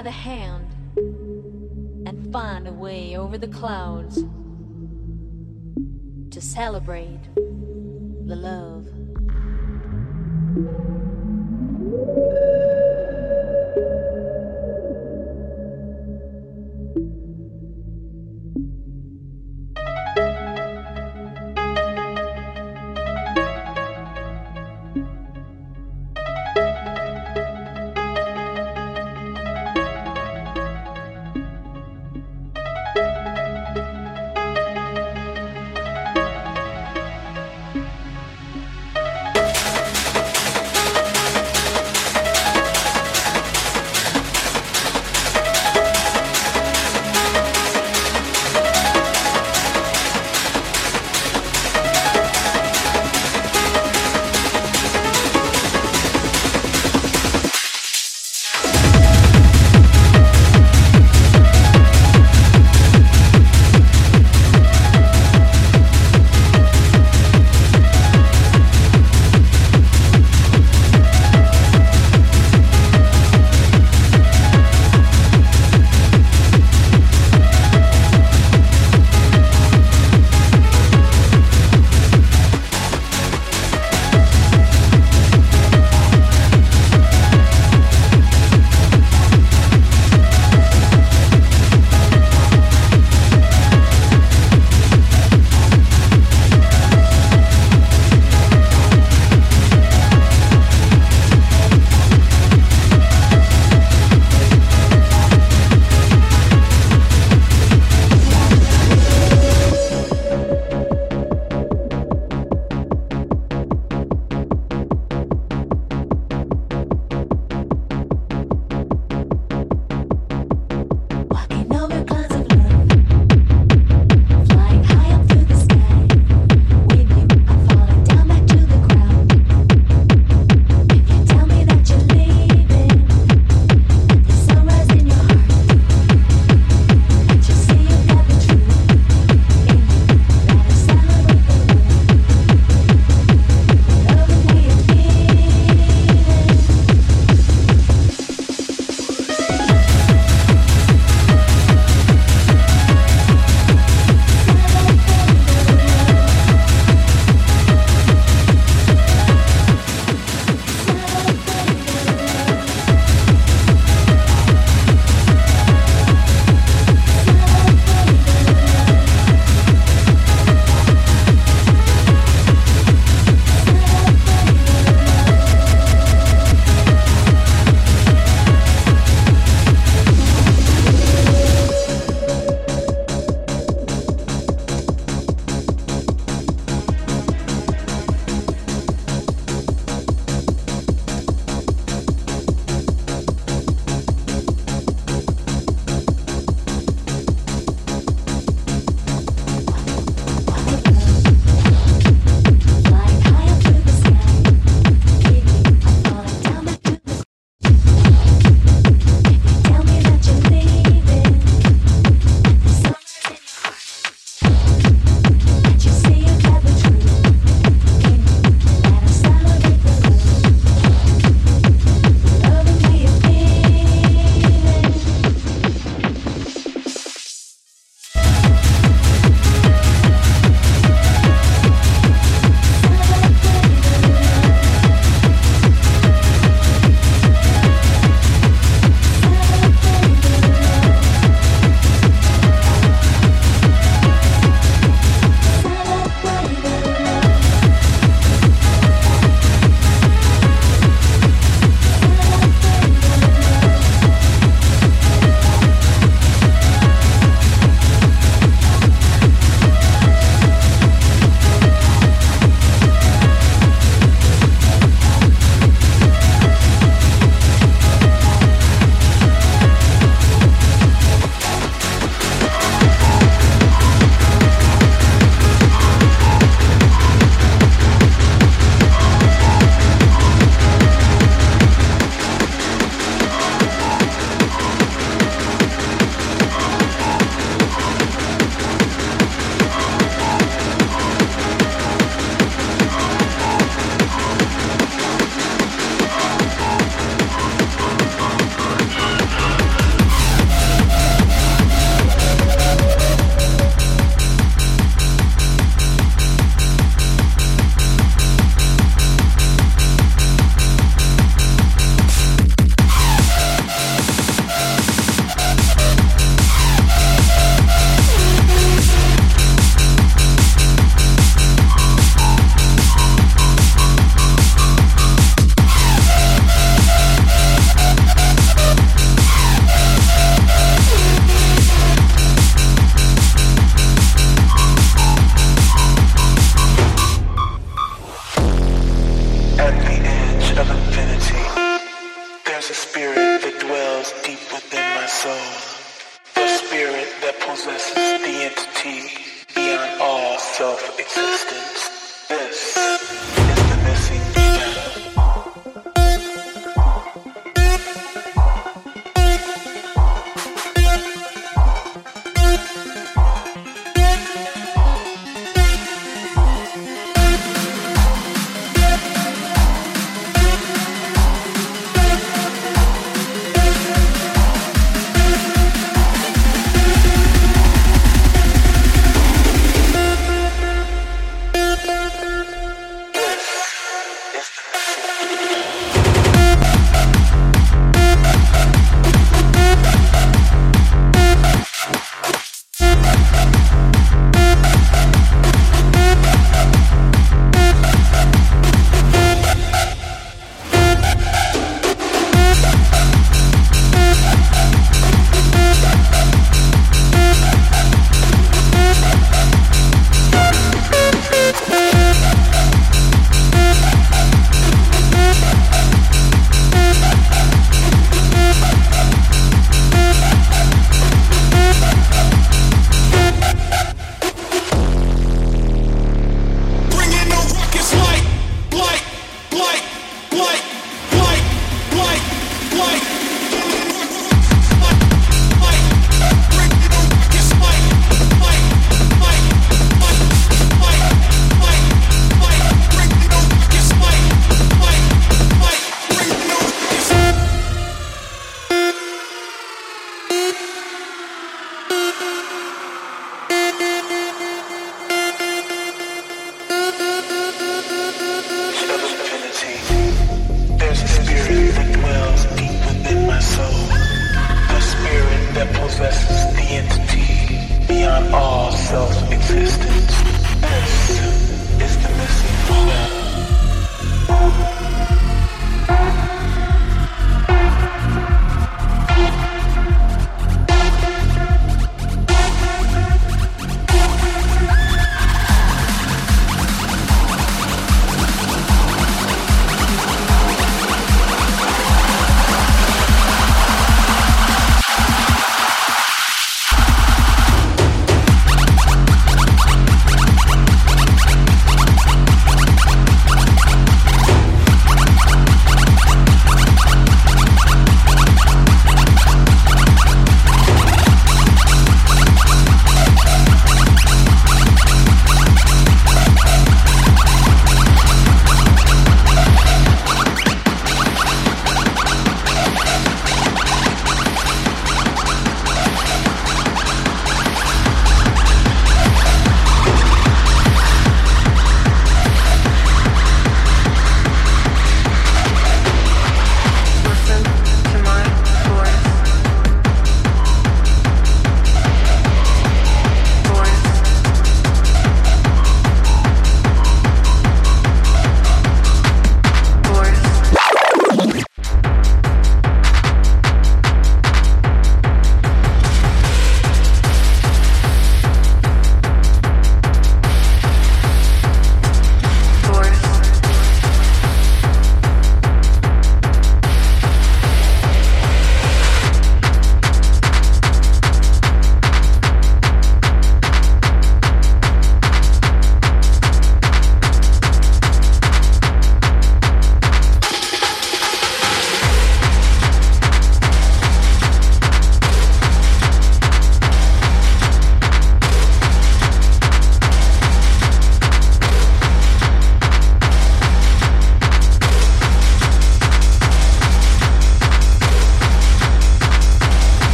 by the hand and find a way over the clouds to celebrate the love.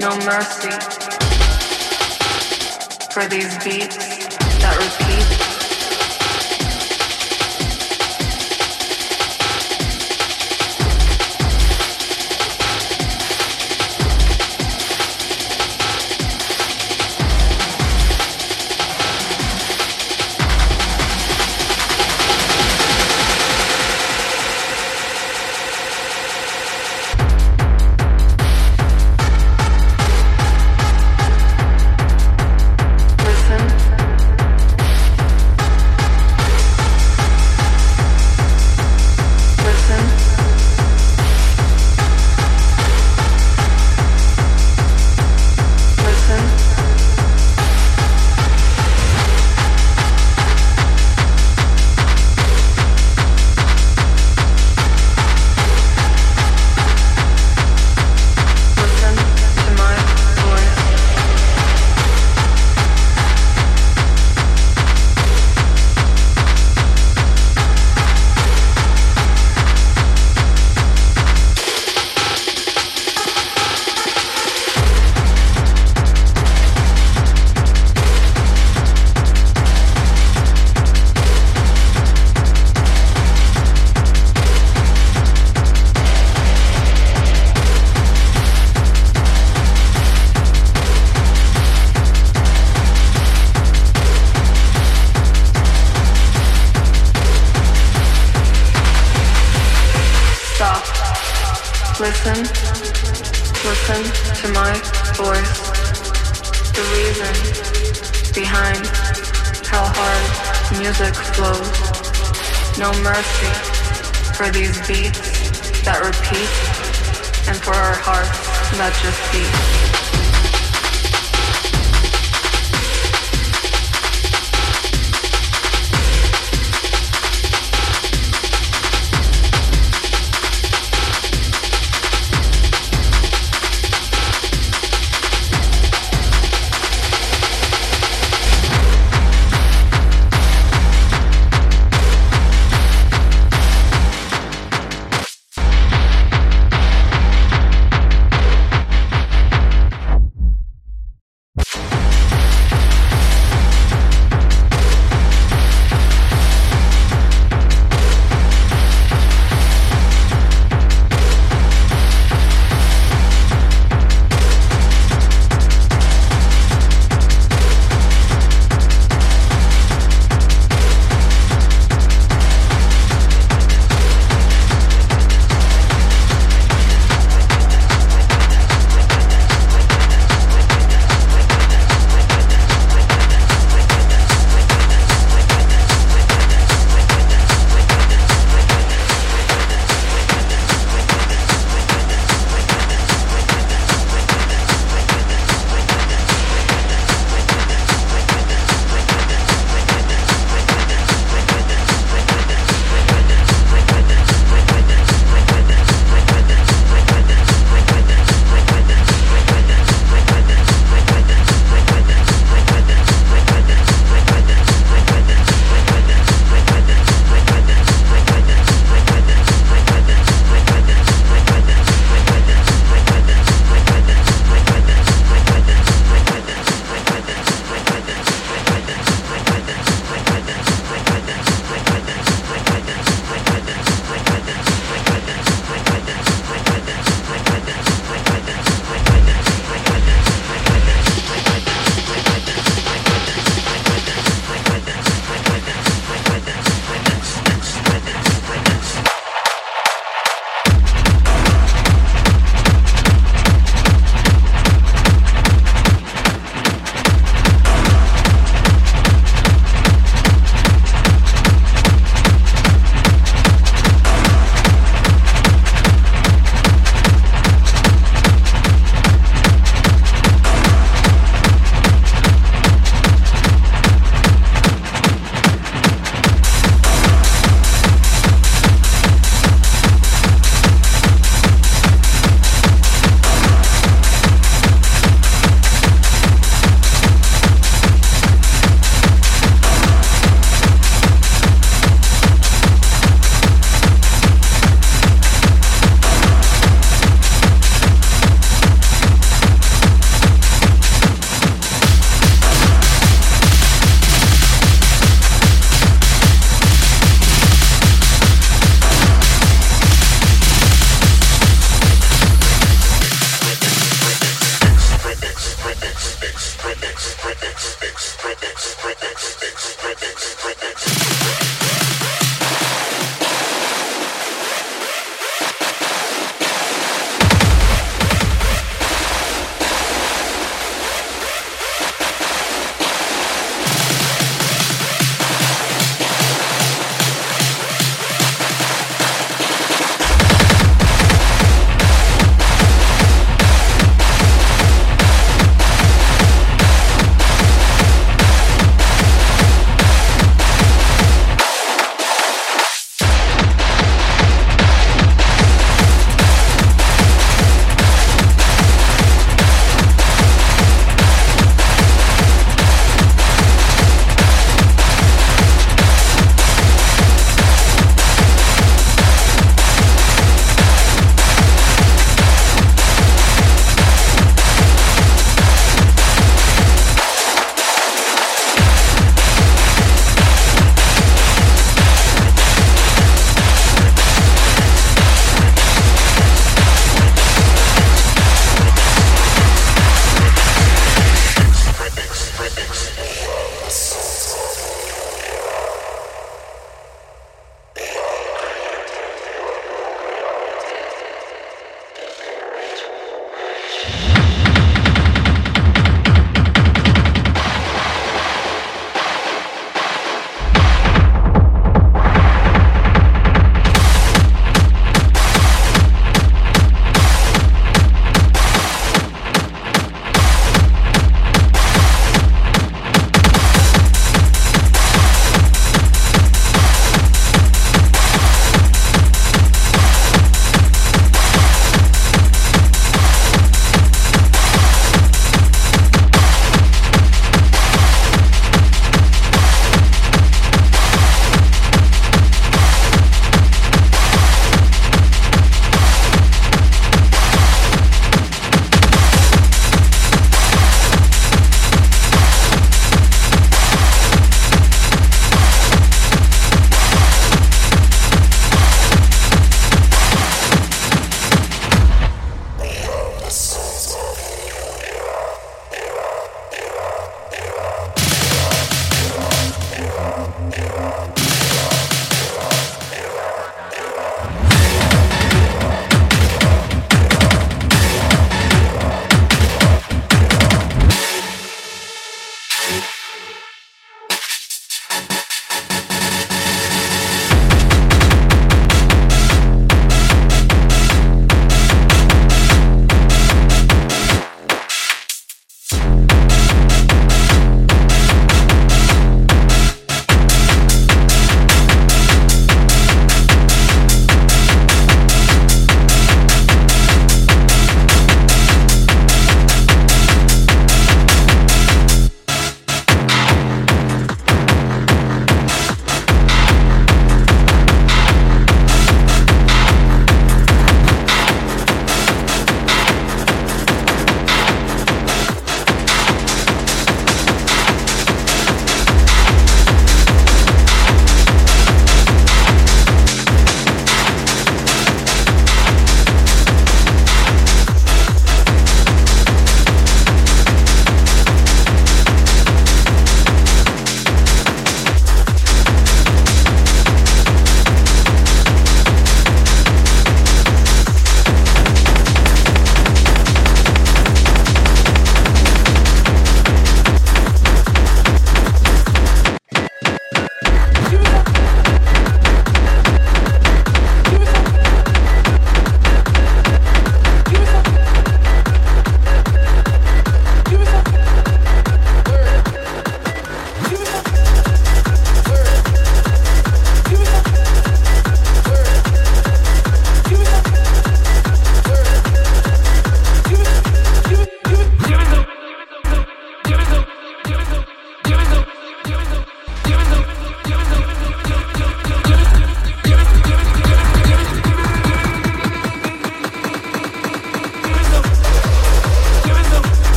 No mercy for these beats that repeat.